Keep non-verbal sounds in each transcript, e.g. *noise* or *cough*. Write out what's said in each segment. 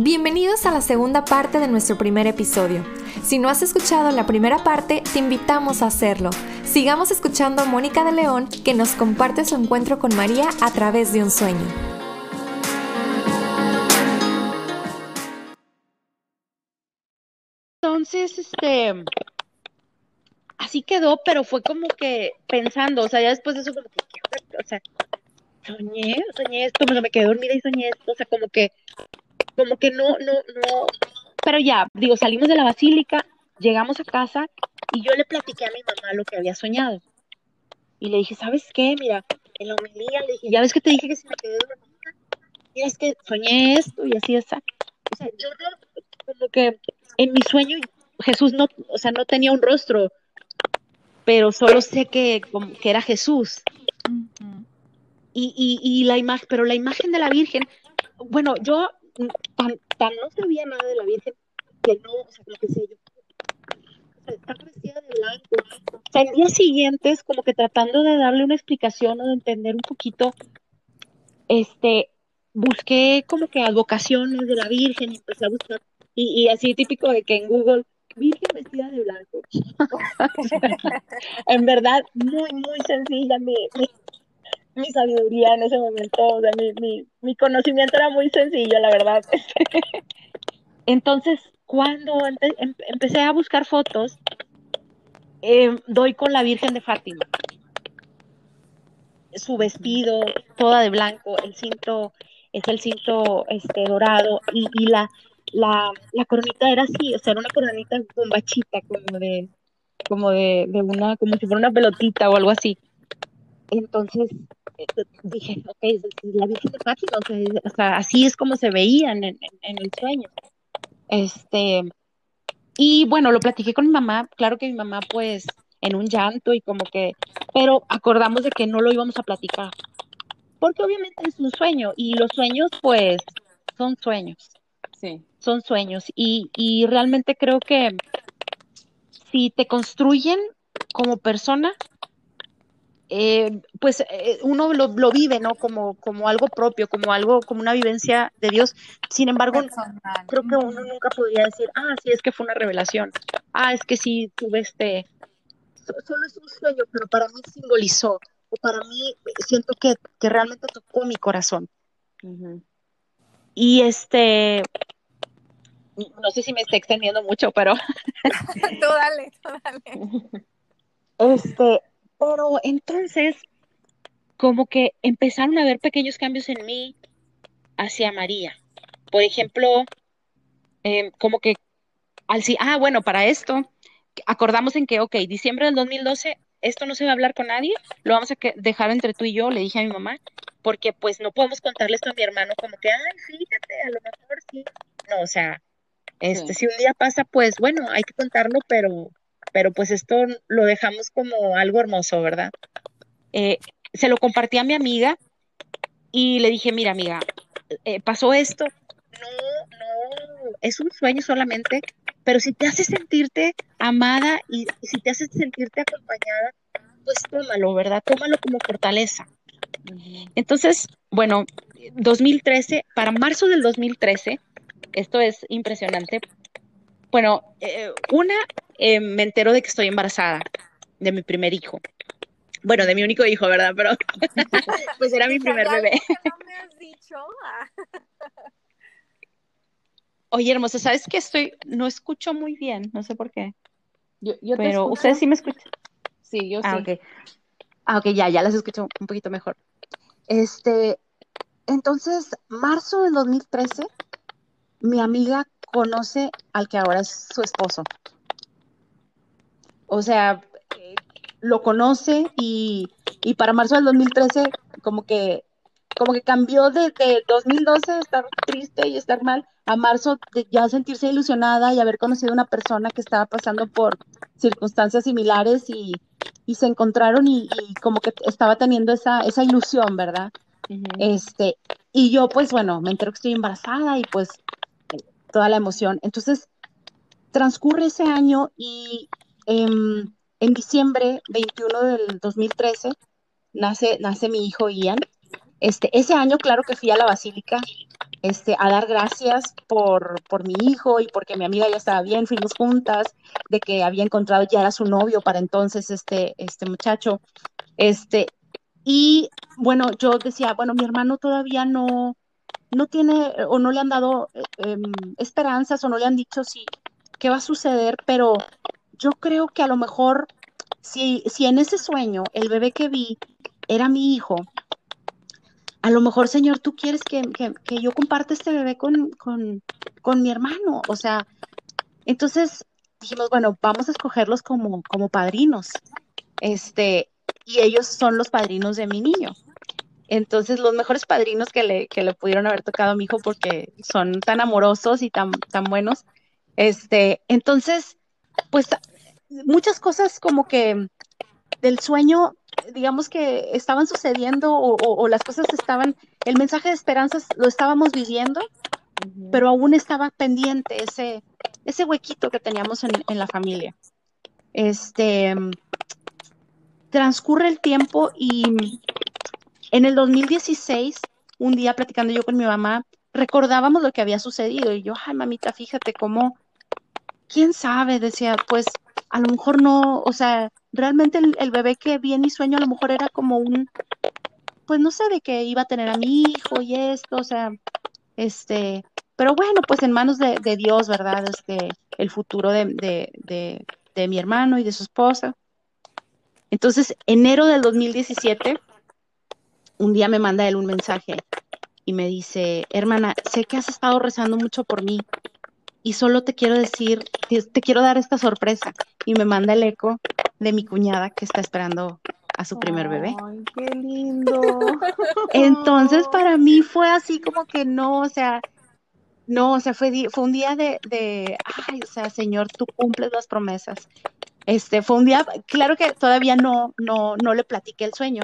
Bienvenidos a la segunda parte de nuestro primer episodio. Si no has escuchado la primera parte, te invitamos a hacerlo. Sigamos escuchando a Mónica de León, que nos comparte su encuentro con María a través de un sueño. Entonces, este, así quedó, pero fue como que pensando, o sea, ya después de eso como que, o sea, soñé, soñé esto, me quedé dormida y soñé esto, o sea, como que como que no, no, no, pero ya, digo, salimos de la basílica, llegamos a casa y yo le platiqué a mi mamá lo que había soñado. Y le dije, ¿sabes qué? Mira, en la homilía le dije, ya ves que te dije que si me quedé dormida, mira, es que soñé esto y así está. O sea, yo no, como que en mi sueño Jesús no, o sea, no tenía un rostro, pero solo sé que, que era Jesús. y, y, y, la imagen, pero la imagen de la Virgen, bueno, yo tan, tan no sabía nada de la Virgen que no, o sea, lo que sé yo, está vestida de blanco. O sea, en días siguientes, como que tratando de darle una explicación o de entender un poquito, este, busqué como que advocaciones de la Virgen y empecé a buscar, y, y así típico de que en Google, Virgen vestida de blanco. *laughs* en verdad, muy, muy sencilla mi, mi, mi sabiduría en ese momento, o sea, mi, mi, mi conocimiento era muy sencillo, la verdad. *laughs* Entonces, cuando em, empecé a buscar fotos, em, doy con la Virgen de Fátima. Su vestido, toda de blanco, el cinto es el cinto este, dorado y, la, la, la, coronita era así, o sea, era una coronita bombachita, como de, como de, de una, como si fuera una pelotita o algo así. Entonces eh, dije, ok, la Virgen de Fátima, o sea, así es como se veían en, el sueño. Este, y bueno, lo platiqué con mi mamá, claro que mi mamá pues en un llanto y como que, pero acordamos de que no lo íbamos a platicar, porque obviamente es un sueño y los sueños pues son sueños. Sí. Son sueños y, y realmente creo que si te construyen como persona, eh, pues eh, uno lo, lo, vive, ¿no? Como, como algo propio, como algo, como una vivencia de Dios. Sin embargo, creo que uno nunca podría decir, ah, sí, es que fue una revelación. Ah, es que sí, tuve este... Solo es un sueño, pero para mí simbolizó, o para mí siento que, que realmente tocó mi corazón. Y este, no sé si me está extendiendo mucho, pero... *laughs* tú dale, tú dale. *laughs* Este, pero entonces, como que empezaron a haber pequeños cambios en mí hacia María. Por ejemplo, em, como que al sí, ah, bueno, para esto, acordamos en que, ok, diciembre del 2012, esto no se va a hablar con nadie, lo vamos a dejar entre tú y yo, le dije a mi mamá, porque pues no podemos contarle esto a mi hermano como que, ay, fíjate, a lo mejor sí. No, o sea, este, si un día pasa, pues bueno, hay que contarlo, pero pero pues esto lo dejamos como algo hermoso, ¿verdad? Eh, se lo compartí a mi amiga y le dije, mira amiga, eh, pasó esto, no, no, es un sueño solamente, pero si te hace sentirte amada y, si te hace sentirte acompañada, pues tómalo, ¿verdad? Tómalo como fortaleza. Entonces, bueno, 2013, para marzo del 2013, esto es impresionante. Bueno, eh, una, eh, me entero de que estoy embarazada de mi primer hijo. Bueno, de mi único hijo, ¿verdad? Pero *laughs* pues era mi primer bebé. Oye, hermosa, ¿sabes qué estoy? No escucho muy bien, no sé por qué. Yo, Pero ustedes sí me escuchan. Sí, yo ah, sí. Okay. Ah, ok, ya, ya las escucho un poquito mejor. Este, entonces, marzo del 2013, mi amiga conoce al que ahora es su esposo o sea, lo conoce y, para marzo del 2013 como que como que cambió de, 2012 estar triste y estar mal a marzo de ya sentirse ilusionada y haber conocido a una persona que estaba pasando por circunstancias similares y, se encontraron y, como que estaba teniendo esa, esa ilusión, ¿verdad? Este, y yo pues bueno, me entero que estoy embarazada y pues toda la emoción. Entonces, transcurre ese año y, en, diciembre 21 del 2013 nace, nace mi hijo Ian. Este, ese año, claro que fui a la basílica este, a dar gracias por, por mi hijo y porque mi amiga ya estaba bien, fuimos juntas, de que había encontrado, ya era su novio para entonces este, este muchacho, este, y bueno, yo decía, bueno, mi hermano todavía no, no tiene o no le han dado em, esperanzas o no le han dicho si qué va a suceder, pero yo creo que a lo mejor si, si en ese sueño el bebé que vi era mi hijo, a lo mejor, Señor, tú quieres que, yo comparte este bebé con, con, mi hermano. O sea, entonces dijimos, bueno, vamos a escogerlos como, como padrinos. Este, y ellos son los padrinos de mi niño. Entonces, los mejores padrinos que le, que le pudieron haber tocado a mi hijo porque son tan amorosos y tan, tan buenos. Este, entonces, pues muchas cosas como que del sueño digamos que estaban sucediendo o, las cosas estaban, el mensaje de esperanzas lo estábamos viviendo, pero aún estaba pendiente ese, ese huequito que teníamos en, la familia. Este, transcurre el tiempo y en el 2016, un día platicando yo con mi mamá, recordábamos lo que había sucedido y yo, ay mamita, fíjate cómo, quién sabe, decía, pues a lo mejor no, o sea, realmente el, bebé que vi en mi sueño a lo mejor era como un, pues no sé, de que iba a tener a mi hijo y esto, o sea, este, pero bueno, pues en manos de, Dios, ¿verdad? Este, el futuro de, de, de, mi hermano y de su esposa. Entonces, enero del 2017, un día me manda él un mensaje y me dice, hermana, sé que has estado rezando mucho por mí y solo te quiero decir, te quiero dar esta sorpresa. Y me manda el eco de mi cuñada que está esperando a su primer bebé. Ay, qué lindo. *laughs* Entonces para mí fue así como que no, o sea, no, o sea, fue, fue un día de, de, ay, o sea, Señor, tú cumples las promesas. Este, fue un día, claro que todavía no, no, no le platiqué el sueño.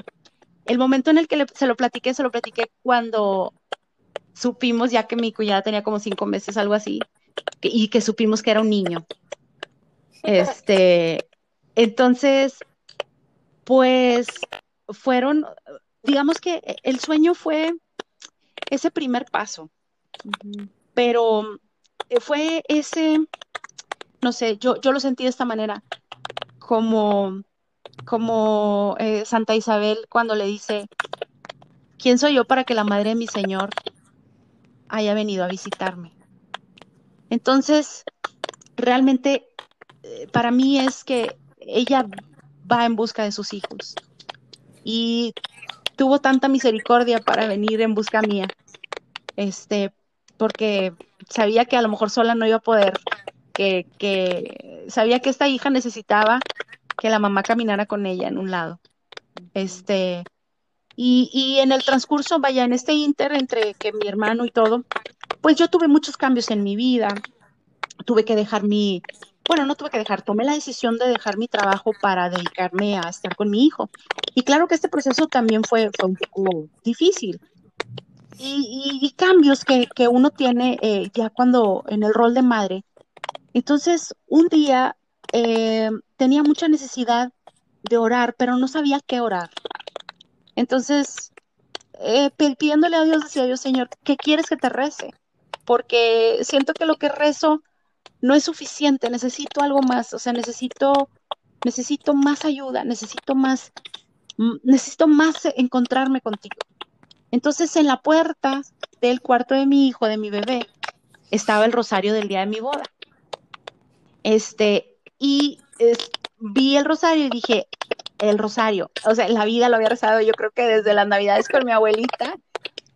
El momento en el que se lo platiqué, se lo platiqué cuando supimos ya que mi cuñada tenía como cinco meses, algo así, y que supimos que era un niño. Este, entonces, pues fueron, digamos que el sueño fue ese primer paso, pero fue ese, no sé, yo, yo lo sentí de esta manera, como, como eh, Santa Isabel cuando le dice, ¿quién soy yo para que la madre de mi Señor haya venido a visitarme? Entonces, realmente eh, para mí es que ella va en busca de sus hijos y tuvo tanta misericordia para venir en busca mía, este, porque sabía que a lo mejor sola no iba a poder, que, que sabía que esta hija necesitaba que la mamá caminara con ella en un lado. Este, y, y en el transcurso, vaya, en este inter entre que mi hermano y todo, pues yo tuve muchos cambios en mi vida, tuve que dejar mi, bueno, no tuve que dejar, tomé la decisión de dejar mi trabajo para dedicarme a estar con mi hijo. Y claro que este proceso también fue, un poco difícil. Y, cambios que, uno tiene eh, ya cuando en el rol de madre. Entonces, un día eh, tenía mucha necesidad de orar, pero no sabía qué orar. Entonces, eh, pidiéndole a Dios, decía yo, Señor, ¿qué quieres que te rece? Porque siento que lo que rezo no es suficiente, necesito algo más, o sea, necesito, necesito más ayuda, necesito más, mm, necesito más encontrarme contigo. Entonces, en la puerta del cuarto de mi hijo, de mi bebé, estaba el rosario del día de mi boda. Este, y vi el rosario y dije, el rosario, o sea, en la vida lo había rezado yo creo que desde las navidades con mi abuelita,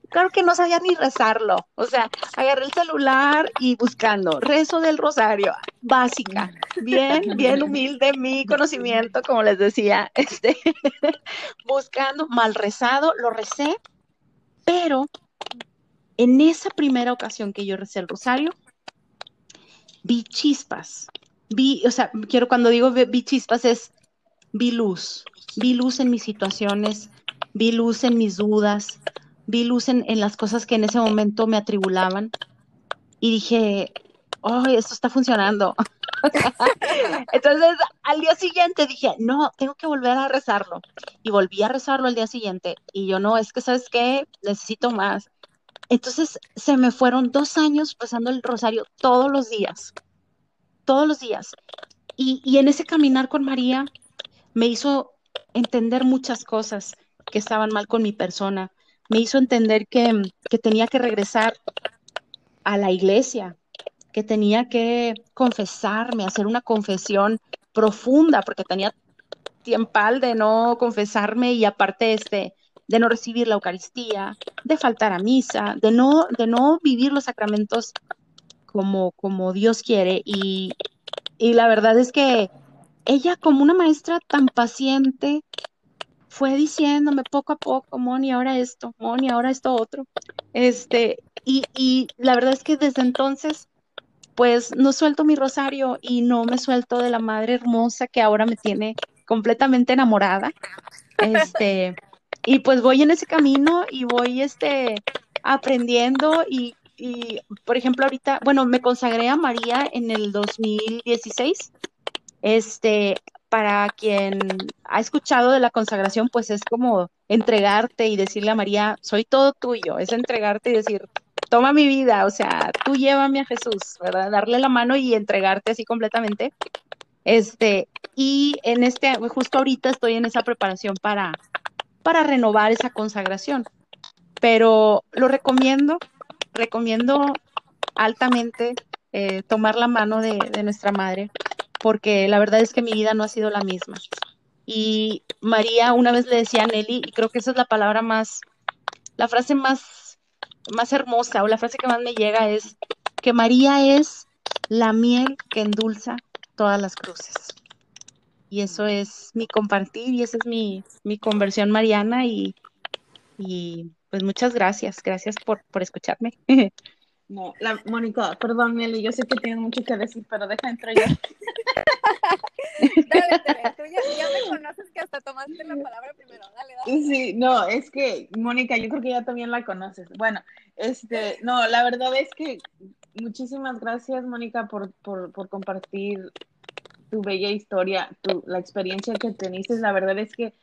claro que no sabía ni rezarlo. O sea, agarré el celular y buscando, rezo del rosario, básica, bien, *laughs* bien humilde mi conocimiento, como les decía, *laughs* este, buscando, mal rezado, lo recé, pero en esa primera ocasión que yo recé el rosario, vi chispas, vi, o sea, quiero cuando digo vi chispas es, vi luz, vi luz en mis situaciones, vi luz en mis dudas, vi luz en, las cosas que en ese momento me atribulaban y dije, oh, esto está funcionando. *laughs* Entonces, al día siguiente dije, no, tengo que volver a rezarlo. Y volví a rezarlo al día siguiente. Y yo, no, es que, ¿sabes qué? Necesito más. entonces se me fueron dos años pasando el rosario todos los días, todos los días. Y, y en ese caminar con María me hizo entender muchas cosas que estaban mal con mi persona. Me hizo entender que, que tenía que regresar a la iglesia, que tenía que confesarme, hacer una confesión profunda, porque tenía tiempal de no confesarme y aparte este, de no recibir la Eucaristía, de faltar a misa, de no, de no vivir los sacramentos como, como Dios quiere. Y, y la verdad es que ella como una maestra tan paciente fue diciéndome poco a poco, Moni, ahora esto, Moni, ahora esto otro. Este, y, y la verdad es que desde entonces pues no suelto mi rosario y no me suelto de la madre hermosa que ahora me tiene completamente enamorada. Este, y pues voy en ese camino y voy este aprendiendo y, y, por ejemplo ahorita, bueno, me consagré a María en el 2016. Este, para quien ha escuchado de la consagración, pues es como entregarte y decirle a María, soy todo tuyo, es entregarte y decir, toma mi vida, o sea, tú llévame a Jesús, ¿verdad? Darle la mano y entregarte así completamente. Este, y en este, justo ahorita estoy en esa preparación para, para renovar esa consagración. Pero lo recomiendo, recomiendo altamente eh, tomar la mano de, de nuestra madre, porque la verdad es que mi vida no ha sido la misma. Y María una vez le decía a Nelly, y creo que esa es la palabra más, la frase más más hermosa o la frase que más me llega es que María es la miel que endulza todas las cruces. Y eso es mi compartir y esa es mi, mi conversión mariana y, y pues muchas gracias, gracias por, por escucharme. *laughs* No, la, Mónica, perdón, Nelly, yo sé que tienes mucho que decir, pero deja entrar yo. *laughs* me conoces que hasta tomaste la palabra primero. Sí, no, es que, Mónica, yo creo que ya también la conoces. Bueno, este, no, la verdad es que muchísimas gracias, Mónica, por, por, por compartir tu bella historia, tu, la experiencia que teniste. La verdad es que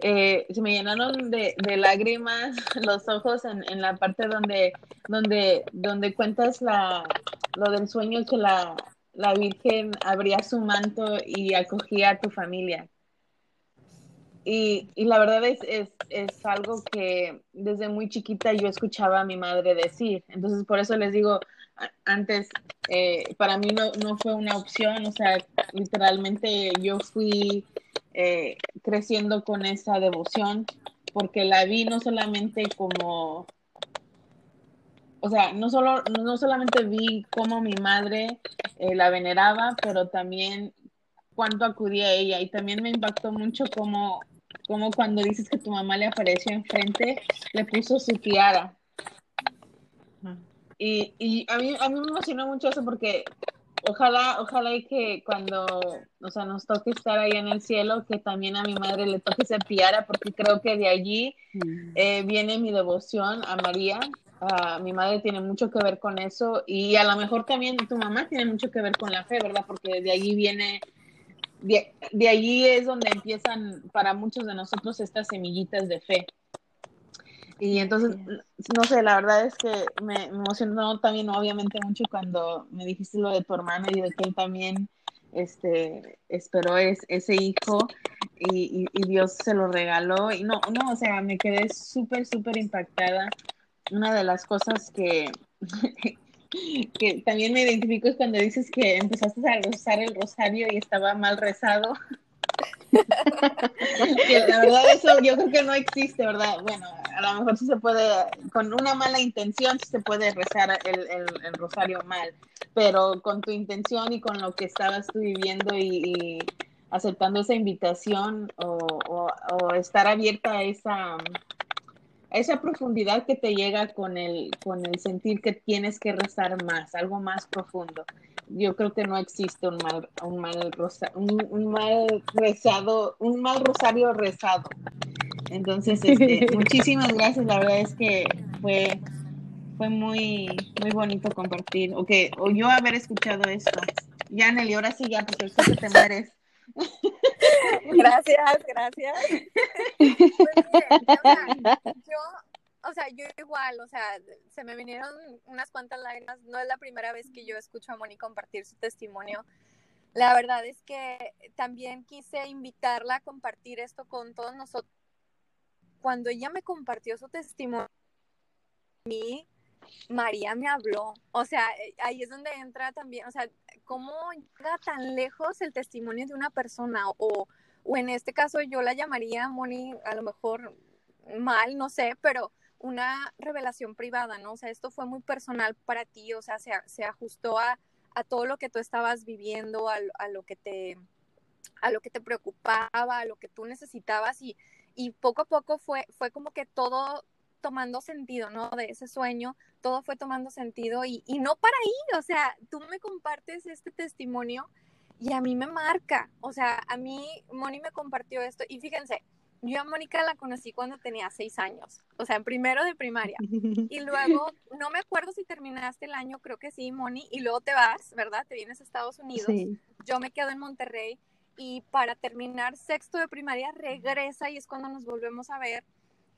eh, se me llenaron de, de, lágrimas *laughs* los ojos en, en, la parte donde, donde, donde cuentas la, lo del sueño que la, la Virgen abría su manto y acogía a tu familia. Y, y la verdad es, es, es, algo que desde muy chiquita yo escuchaba a mi madre decir. Entonces, por eso les digo, antes, eh, para mí no, no fue una opción, o sea, literalmente yo fui eh, creciendo con esa devoción, porque la vi no solamente como, o sea, no, solo, no solamente vi cómo mi madre eh, la veneraba, pero también cuánto acudía a ella y también me impactó mucho como, como cuando dices que tu mamá le apareció enfrente, le puso su tiara. Y, y a, mí, a mí me emocionó mucho eso porque ojalá, ojalá y que cuando, o sea, nos toque estar ahí en el cielo, que también a mi madre le toque ser tiara, porque creo que de allí mm. eh, viene mi devoción a María. Uh, mi madre tiene mucho que ver con eso y a lo mejor también tu mamá tiene mucho que ver con la fe, ¿verdad? Porque de allí viene, de, de allí es donde empiezan para muchos de nosotros estas semillitas de fe. Y entonces, no sé, la verdad es que me, emocionó también obviamente mucho cuando me dijiste lo de tu hermano y de que él también este, esperó es, ese hijo y, y, Dios se lo regaló. Y no, no, o sea, me quedé súper, súper impactada. Una de las cosas que, *laughs* que también me identifico es cuando dices que empezaste a rezar el rosario y estaba mal rezado. *laughs* la verdad eso yo creo que no existe, ¿verdad? Bueno, a lo mejor sí se puede, con una mala intención sí se puede rezar el, el, rosario mal, pero con tu intención y con lo que estabas tú viviendo y, aceptando esa invitación o, o, estar abierta a esa, esa profundidad que te llega con el, con el sentir que tienes que rezar más, algo más profundo yo creo que no existe un mal, un mal, rosa, un, un, mal rezado, un mal rosario rezado. Entonces, *laughs* este, muchísimas gracias. La verdad es que fue, fue muy, muy bonito compartir, o que, o yo haber escuchado esto. Ya, Nelly, ahora sí ya, porque sé que te mueres. *laughs* Gracias, gracias. Pues *laughs* yo o sea, yo igual, o sea, se me vinieron unas cuantas lágrimas. No es la primera vez que yo escucho a Moni compartir su testimonio. La verdad es que también quise invitarla a compartir esto con todos nosotros. Cuando ella me compartió su testimonio, a mí, María me habló. O sea, ahí es donde entra también, o sea, cómo llega tan lejos el testimonio de una persona o, o en este caso yo la llamaría, Moni, a lo mejor mal, no sé, pero una revelación privada, ¿no? O sea, esto fue muy personal para ti, o sea, se, se ajustó a, a, todo lo que tú estabas viviendo, a, a, lo que te a lo que te preocupaba, a lo que tú necesitabas y, y poco a poco fue, fue como que todo tomando sentido, ¿no? De ese sueño, todo fue tomando sentido y, y no para ahí, o sea, tú me compartes este testimonio y a mí me marca, o sea, a mí Moni me compartió esto y fíjense, yo a Mónica la conocí cuando tenía seis años, o sea, en primero de primaria. *laughs* Y luego, no me acuerdo si terminaste el año, creo que sí, Moni, y luego te vas, ¿verdad? Te vienes a Estados Unidos. Sí. Yo me quedo en Monterrey y para terminar sexto de primaria regresa y es cuando nos volvemos a ver.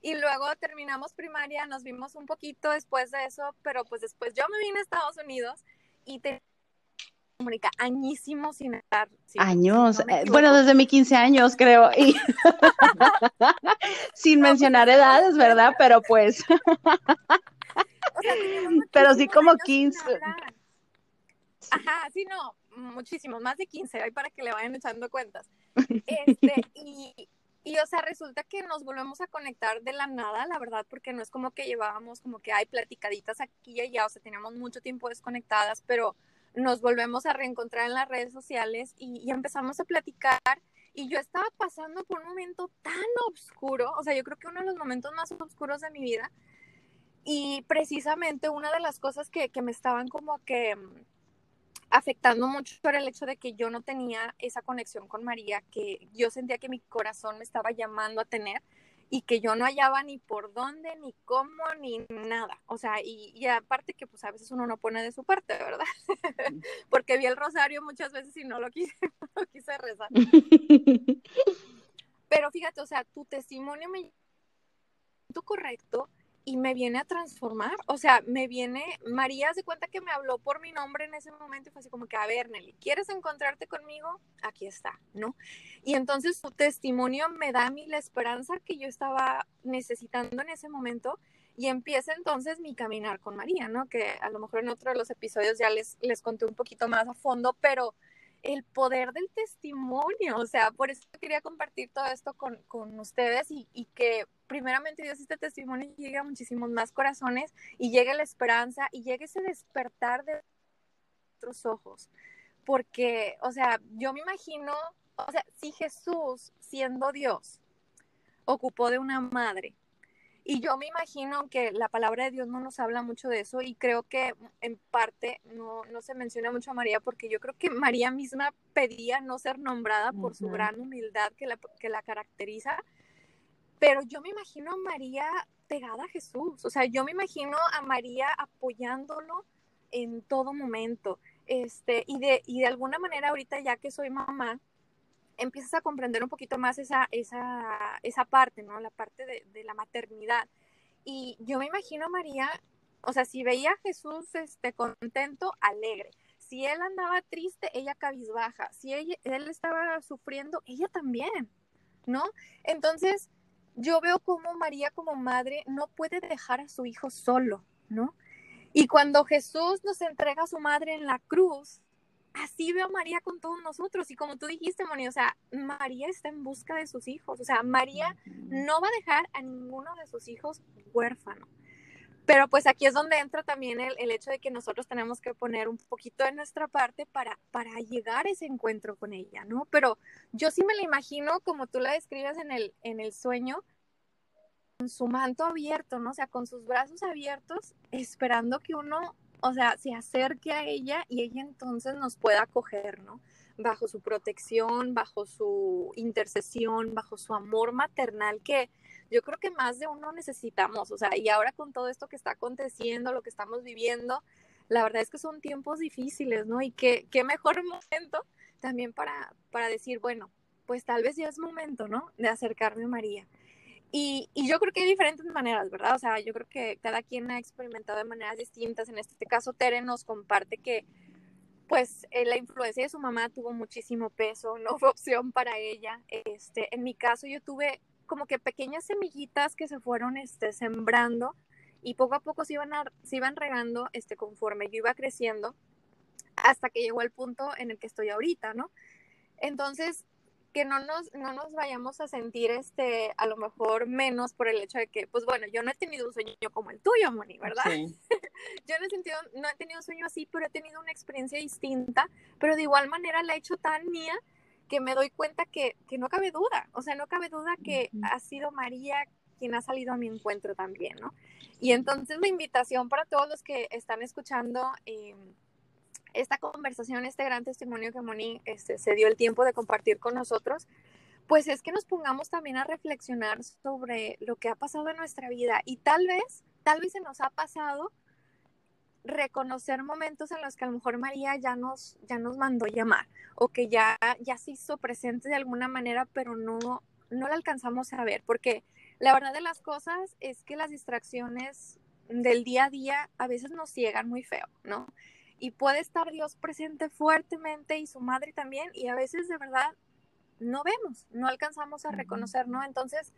Y luego terminamos primaria, nos vimos un poquito después de eso, pero pues después yo me vine a Estados Unidos y te Mónica, añísimos sin estar. años, eh, bueno, desde mis 15 años creo, y *laughs* sin mencionar edades, ¿verdad? Pero pues, *laughs* *laughs* pero sí como 15. Ajá, sí, no, muchísimos, más de 15, ahí para que le vayan echando cuentas. Este, y, y, o sea, resulta que nos volvemos a conectar de la nada, la verdad, porque no es como que llevábamos como que hay platicaditas aquí y allá, o sea, teníamos mucho tiempo desconectadas, pero nos volvemos a reencontrar en las redes sociales y, empezamos a platicar. Y yo estaba pasando por un momento tan oscuro, o sea, yo creo que uno de los momentos más oscuros de mi vida. Y precisamente una de las cosas que, que me estaban como que mm, afectando mucho era el hecho de que yo no tenía esa conexión con María, que yo sentía que mi corazón me estaba llamando a tener y que yo no hallaba ni por dónde, ni cómo, ni nada. O sea, y, y, aparte que pues a veces uno no pone de su parte, ¿verdad? *laughs* Porque vi el rosario muchas veces y no lo quise, *laughs* no lo quise rezar. *laughs* Pero fíjate, o sea, tu testimonio me tú correcto y me viene a transformar. O sea, me viene, María se cuenta que me habló por mi nombre en ese momento y fue así como que, a ver, Nelly, ¿quieres encontrarte conmigo? Aquí está, ¿no? Y entonces su testimonio me da a mí la esperanza que yo estaba necesitando en ese momento y empieza entonces mi caminar con María, ¿no? Que a lo mejor en otro de los episodios ya les, les conté un poquito más a fondo, pero el poder del testimonio, o sea, por eso quería compartir todo esto con, con ustedes y, y, que primeramente Dios este testimonio llegue a muchísimos más corazones y llegue la esperanza y llegue ese despertar de otros ojos, porque, o sea, yo me imagino, o sea, si Jesús, siendo Dios, ocupó de una madre, y yo me imagino que la palabra de Dios no nos habla mucho de eso y creo que en parte no, no se menciona mucho a María porque yo creo que María misma pedía no ser nombrada por su gran humildad que la, que la caracteriza, pero yo me imagino a María pegada a Jesús, o sea, yo me imagino a María apoyándolo en todo momento. Este, y de, y de alguna manera ahorita ya que soy mamá, empiezas a comprender un poquito más esa, esa, esa parte, ¿no? La parte de, la maternidad. Y yo me imagino María, o sea, si veía a Jesús este, contento, alegre. Si él andaba triste, ella cabizbaja. Si él estaba sufriendo, ella también, ¿no? Entonces, yo veo como María como madre no puede dejar a su hijo solo, ¿no? Y cuando Jesús nos entrega a su madre en la cruz, así veo a María con todos nosotros. Y como tú dijiste, Moni, o sea, María está en busca de sus hijos. O sea, María no va a dejar a ninguno de sus hijos huérfano. Pero pues aquí es donde entra también el, el, hecho de que nosotros tenemos que poner un poquito de nuestra parte para, para llegar a ese encuentro con ella, ¿no? Pero yo sí me la imagino como tú la describes en el, en el sueño, con su manto abierto, ¿no? O sea, con sus brazos abiertos, esperando que uno o sea, se acerque a ella y ella entonces nos pueda acoger, ¿no? Bajo su protección, bajo su intercesión, bajo su amor maternal que yo creo que más de uno necesitamos, o sea, y ahora con todo esto que está aconteciendo, lo que estamos viviendo, la verdad es que son tiempos difíciles, ¿no? Y qué, qué mejor *laughs* momento también para, para decir, bueno, pues tal vez ya es momento, ¿no? De acercarme a María. Y, yo creo que hay diferentes maneras, ¿verdad? O sea, yo creo que cada quien ha experimentado de maneras distintas. En este caso, Tere nos comparte que, pues, eh, la influencia de su mamá tuvo muchísimo peso, no *laughs* fue opción para ella. Este, en mi caso, yo tuve como que pequeñas semillitas que se fueron este, sembrando y poco a poco se iban, se iban regando este, conforme yo iba creciendo hasta que llegó el punto en el que estoy ahorita, ¿no? Entonces, que no nos, no nos vayamos a sentir este, a lo mejor menos por el hecho de que, pues bueno, yo no he tenido un sueño como el tuyo, Moni, ¿verdad? *laughs* yo no he, sentido, no he tenido un sueño así, pero he tenido una experiencia distinta, pero de igual manera la he hecho tan mía que me doy cuenta que, que no cabe duda, o sea, no cabe duda que ha sido María quien ha salido a mi encuentro también, ¿no? Y entonces la invitación para todos los que están escuchando eh, esta conversación, este gran testimonio que Moni este, se dio el tiempo de compartir con nosotros, pues es que nos pongamos también a reflexionar sobre lo que ha pasado en nuestra vida y tal vez, tal vez se nos ha pasado reconocer momentos en los que a lo mejor María ya nos, ya nos mandó llamar o que ya, ya se hizo presente de alguna manera, pero no, no la alcanzamos a ver, porque la verdad de las cosas es que las distracciones del día a día a veces nos ciegan muy feo, ¿no? Y puede estar Dios presente fuertemente y su madre también, y a veces de verdad no vemos, no alcanzamos a reconocer, ¿no? Entonces,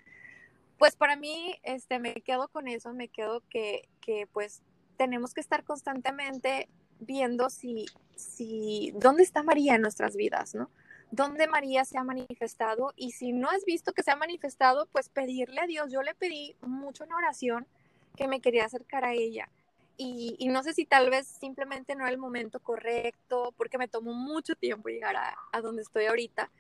pues para mí, este, me quedo con eso, me quedo que, que pues tenemos que estar constantemente viendo si, si, dónde está María en nuestras vidas, ¿no? ¿Dónde María se ha manifestado? Y si no has visto que se ha manifestado, pues pedirle a Dios. Yo le pedí mucho en oración que me quería acercar a ella. Y, y, no sé si tal vez simplemente no era el momento correcto, porque me tomó mucho tiempo llegar a, a donde estoy ahorita,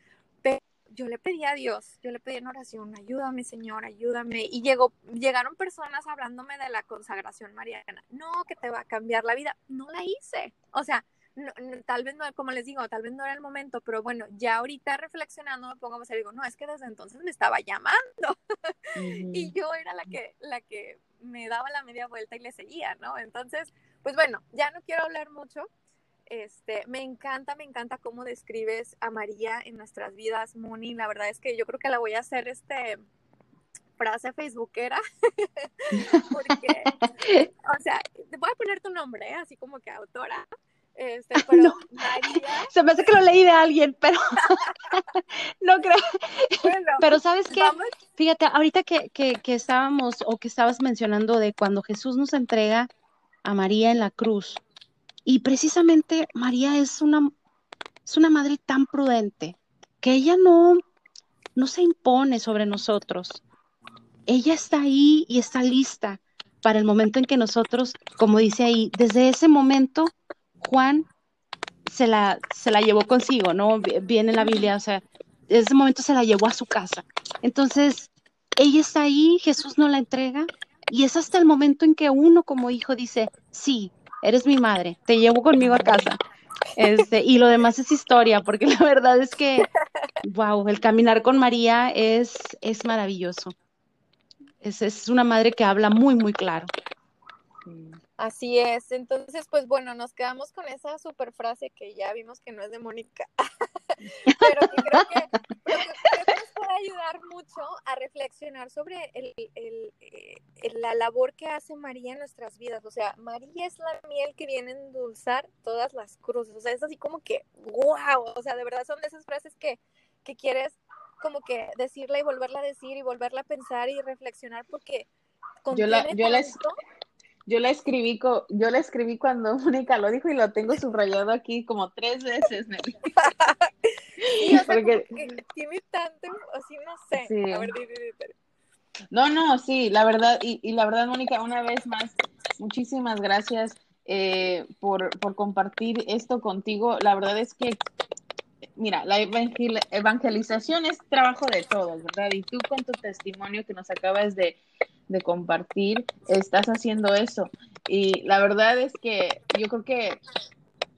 pero yo le pedí a Dios, yo le pedí en oración, ayúdame Señor, ayúdame. Y llegó, llegaron personas hablándome de la consagración mariana. No, que te va a cambiar la vida. No la hice. O sea, tal vez no, como les digo, tal vez no era el momento, pero bueno, ya ahorita reflexionando me pongo a decir, digo, no, es que desde entonces me estaba llamando. *laughs* y yo era la que, la que me daba la media vuelta y le seguía, ¿no? Entonces, pues bueno, ya no quiero hablar mucho. Este, me encanta, me encanta cómo describes a María en nuestras vidas, Moni. La verdad es que yo creo que la voy a hacer este frase facebookera. *laughs* Porque, *laughs* o sea, te voy a poner tu nombre, ¿eh? así como que autora. Este, pero María... *laughs* Se me hace que lo leí de alguien, pero *laughs* no creo. pero sabes qué, fíjate, ahorita que, que, que estábamos o que estabas mencionando de cuando Jesús nos entrega a María en la cruz, y precisamente María es una, es una madre tan prudente que ella no, no se impone sobre nosotros. Ella está ahí y está lista para el momento en que nosotros, como dice ahí, desde ese momento Juan se la, se la llevó consigo, ¿no? Viene en la Biblia, o sea, desde ese momento se la llevó a su casa. Entonces, ella está ahí, Jesús no la entrega, y es hasta el momento en que uno como hijo dice, sí, eres mi madre, te llevo conmigo a casa. Este, y lo demás es historia, porque la verdad es que, wow, el caminar con María es, es maravilloso. Es, es una madre que habla muy, muy claro. Así es. Entonces, pues bueno, nos quedamos con esa super frase que ya vimos que no es de Mónica, *laughs* pero que creo que, nos puede ayudar mucho a reflexionar sobre el, el, eh, la labor que hace María en nuestras vidas. O sea, María es la miel que viene a endulzar todas las cruces. O sea, es así como que, wow. O sea, de verdad son de esas frases que, que quieres como que decirla y volverla a decir y volverla a pensar y reflexionar porque yo la, yo yo la escribí, yo la escribí cuando *laughs* Mónica lo dijo y lo tengo subrayado aquí como tres veces. *laughs* Porque... tiene tanto, así no sé. A ver, No, no, sí, la verdad, y, y, la verdad, Mónica, una vez más, muchísimas gracias eh, por, por compartir esto contigo. La verdad es que mira, la evangelización es trabajo de todos, ¿verdad? Y tú con tu testimonio que nos acabas de, de compartir, estás haciendo eso. Y la verdad es que yo creo que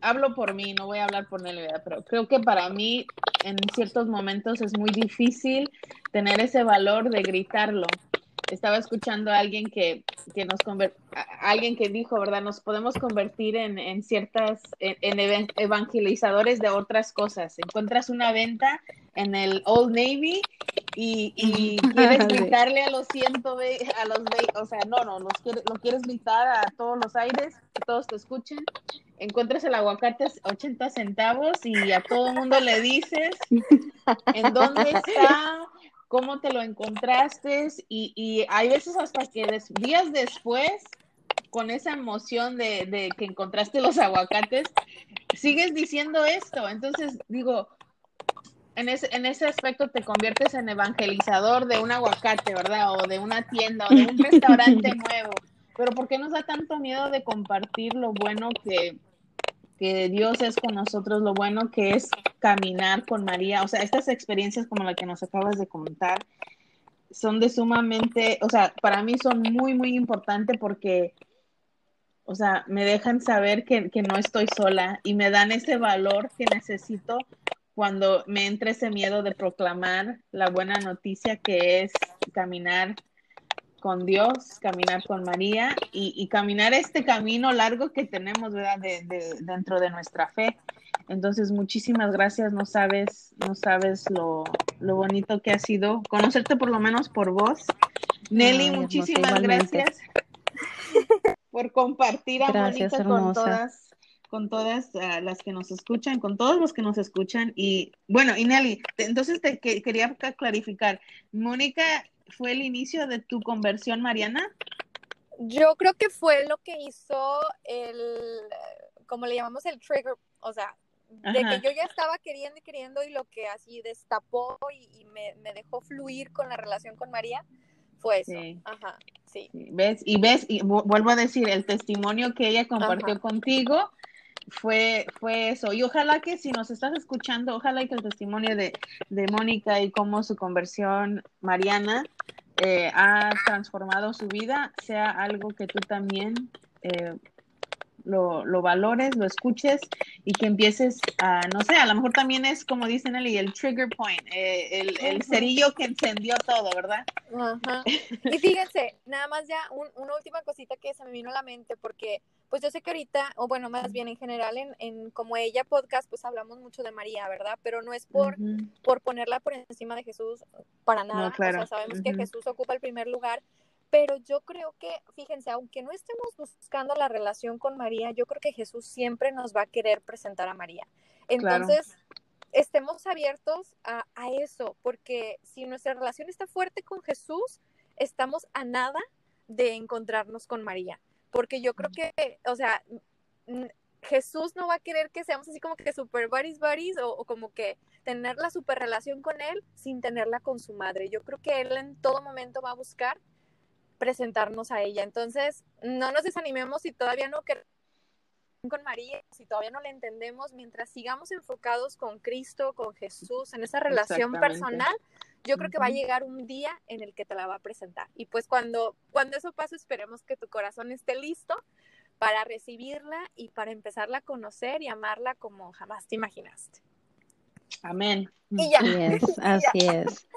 hablo por mí, no voy a hablar por Nelly, pero creo que para mí en ciertos momentos es muy difícil tener ese valor de gritarlo. Estaba escuchando a alguien que, que nos alguien que dijo, ¿verdad? Nos podemos convertir en, en ciertas, en, en evangelizadores de otras cosas. Encuentras una venta en el Old Navy y, y quieres *laughs* gritarle a los 120, a los 20, o sea, no, no, los quieres, lo quieres gritar a todos los aires, que todos te escuchen. Encuentras el aguacate 80 centavos y a todo el mundo le dices *laughs* en dónde está, cómo te lo encontraste y, y hay veces hasta que días después con esa emoción de, de, que encontraste los aguacates, sigues diciendo esto. Entonces, digo, en ese, en ese aspecto te conviertes en evangelizador de un aguacate, ¿verdad? O de una tienda o de un restaurante *laughs* nuevo. Pero ¿por qué nos da tanto miedo de compartir lo bueno que, que Dios es con nosotros, lo bueno que es caminar con María? O sea, estas experiencias como la que nos acabas de comentar son de sumamente, o sea, para mí son muy, muy importantes porque o sea, me dejan saber que, que, no estoy sola y me dan ese valor que necesito cuando me entre ese miedo de proclamar la buena noticia que es caminar con Dios, caminar con María y, y caminar este camino largo que tenemos, ¿verdad? De, de, dentro de nuestra fe. Entonces, muchísimas gracias. No sabes, no sabes lo, lo, bonito que ha sido conocerte por lo menos por vos. Nelly, muchísimas gracias *laughs* por compartir a Gracias, con todas, con todas ah, las que nos escuchan, con todos los que nos escuchan. Y bueno, y Nelly, entonces te quería clarificar, Mónica, ¿fue el inicio de tu conversión mariana? Yo creo que fue lo que hizo el, como le llamamos el trigger, o sea, de que yo ya estaba queriendo y queriendo y lo que así destapó y, me, me, dejó fluir con la relación con María fue eso. Ajá, sí. ¿Ves? Y ves, y vuelvo a decir, el testimonio que ella compartió contigo fue, fue eso. Y ojalá que si nos estás escuchando, ojalá que el testimonio de, de Mónica y cómo su conversión mariana eh, ha transformado su vida sea algo que tú también eh, lo, lo, valores, lo escuches y que empieces a, no sé, a lo mejor también es como dicen él, el trigger point, eh, el, el, cerillo que encendió todo, ¿verdad? Ajá. *laughs* Y fíjense, nada más ya una última cosita que se me vino a la mente, porque pues yo sé que ahorita, o bueno, más bien en general, en, en como ella podcast, pues hablamos mucho de María, ¿verdad? Pero no es por, por ponerla por encima de Jesús para nada. claro. O sea, sabemos que Jesús ocupa el primer lugar, pero yo creo que, fíjense, aunque no estemos buscando la relación con María, yo creo que Jesús siempre nos va a querer presentar a María. Entonces, estemos abiertos a, a, eso, porque si nuestra relación está fuerte con Jesús, estamos a nada de encontrarnos con María. Porque yo creo que, o sea, Jesús no va a querer que seamos así como que super buddies buddies o, o, como que tener la super relación con él sin tenerla con su madre. Yo creo que él en todo momento va a buscar presentarnos a ella. Entonces, no nos desanimemos si todavía no queremos con María, si todavía no la entendemos, mientras sigamos enfocados con Cristo, con Jesús, en esa relación personal, yo creo que va a llegar un día en el que te la va a presentar. Y pues cuando, cuando eso pase, esperemos que tu corazón esté listo para recibirla y para empezarla a conocer y amarla como jamás te imaginaste. Amén. Y ya. Así es, *laughs* así es.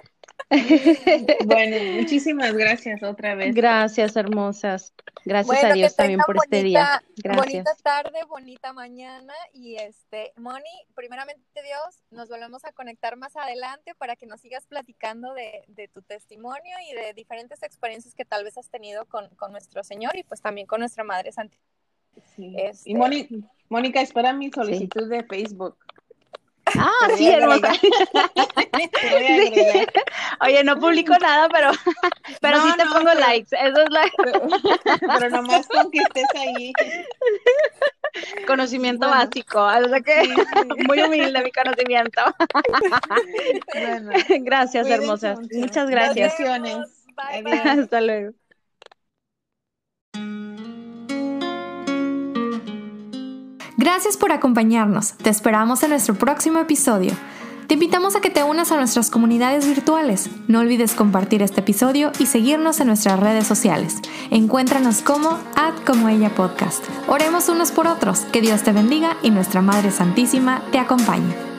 Bueno, muchísimas gracias otra vez. Gracias, hermosas. Gracias a Dios también por este día. Gracias. Bonita tarde, bonita mañana y este, Moni, primeramente Dios, nos volvemos a conectar más adelante para que nos sigas platicando de, tu testimonio y de diferentes experiencias que tal vez has tenido con, nuestro Señor y pues también con nuestra Madre Santísima. Y este, Mónica, espera mi solicitud de Facebook. Ah, sí, hermosa. *laughs* Oye, no publico nada, pero, *laughs* pero sí te pongo likes. Eso es la... *laughs* pero, nomás con que estés ahí. Conocimiento básico, o sea que muy humilde mi conocimiento. gracias, hermosas. Muchas gracias. Hasta luego. Gracias por acompañarnos. Te esperamos en nuestro próximo episodio. Te invitamos a que te unas a nuestras comunidades virtuales. No olvides compartir este episodio y seguirnos en nuestras redes sociales. Encuéntranos como Ad como ella podcast. Oremos unos por otros. Que Dios te bendiga y nuestra Madre Santísima te acompañe.